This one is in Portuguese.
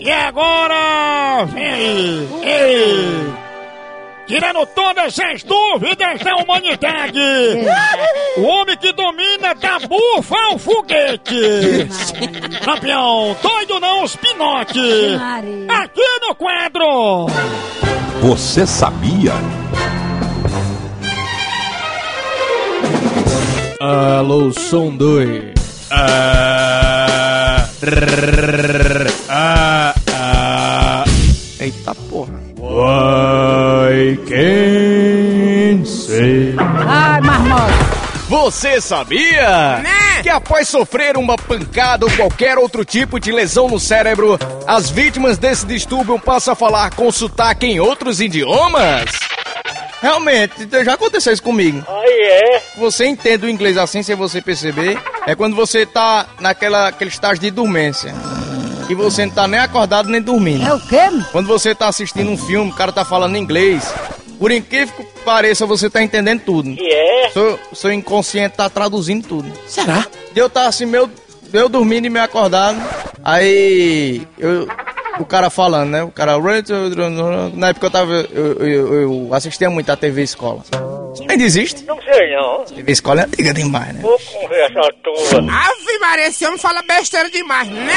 E agora, vem aí. Ei. Tirando todas as dúvidas da humanidade. O homem que domina da bufa ao foguete. Campeão, doido não os pinote. Aqui no quadro. Você sabia? Alô, som 2. Ah, ah, ah. Eita porra. Why can't say? Ai, marmota. Você sabia? Que após sofrer uma pancada ou qualquer outro tipo de lesão no cérebro, as vítimas desse distúrbio passam a falar com sotaque em outros idiomas? Realmente, já aconteceu isso comigo. Aí é. Você entende o inglês assim sem você perceber? É quando você tá naquela aquele estágio de dormência. E você não tá nem acordado nem dormindo. É o quê? Quando você tá assistindo um filme, o cara tá falando inglês. Por incrível que pareça, você tá entendendo tudo. E é. Seu, seu inconsciente tá traduzindo tudo. Será? E eu tava assim, meu, eu dormindo e meio acordado. Aí eu, o cara falando, né? O cara. Na época eu tava. Eu, eu, eu assistia muito a TV Escola. Ainda existe? Não sei não. TV Escola é antiga demais, né? Vou conversa tua. Ave Maria, esse homem fala besteira demais, né?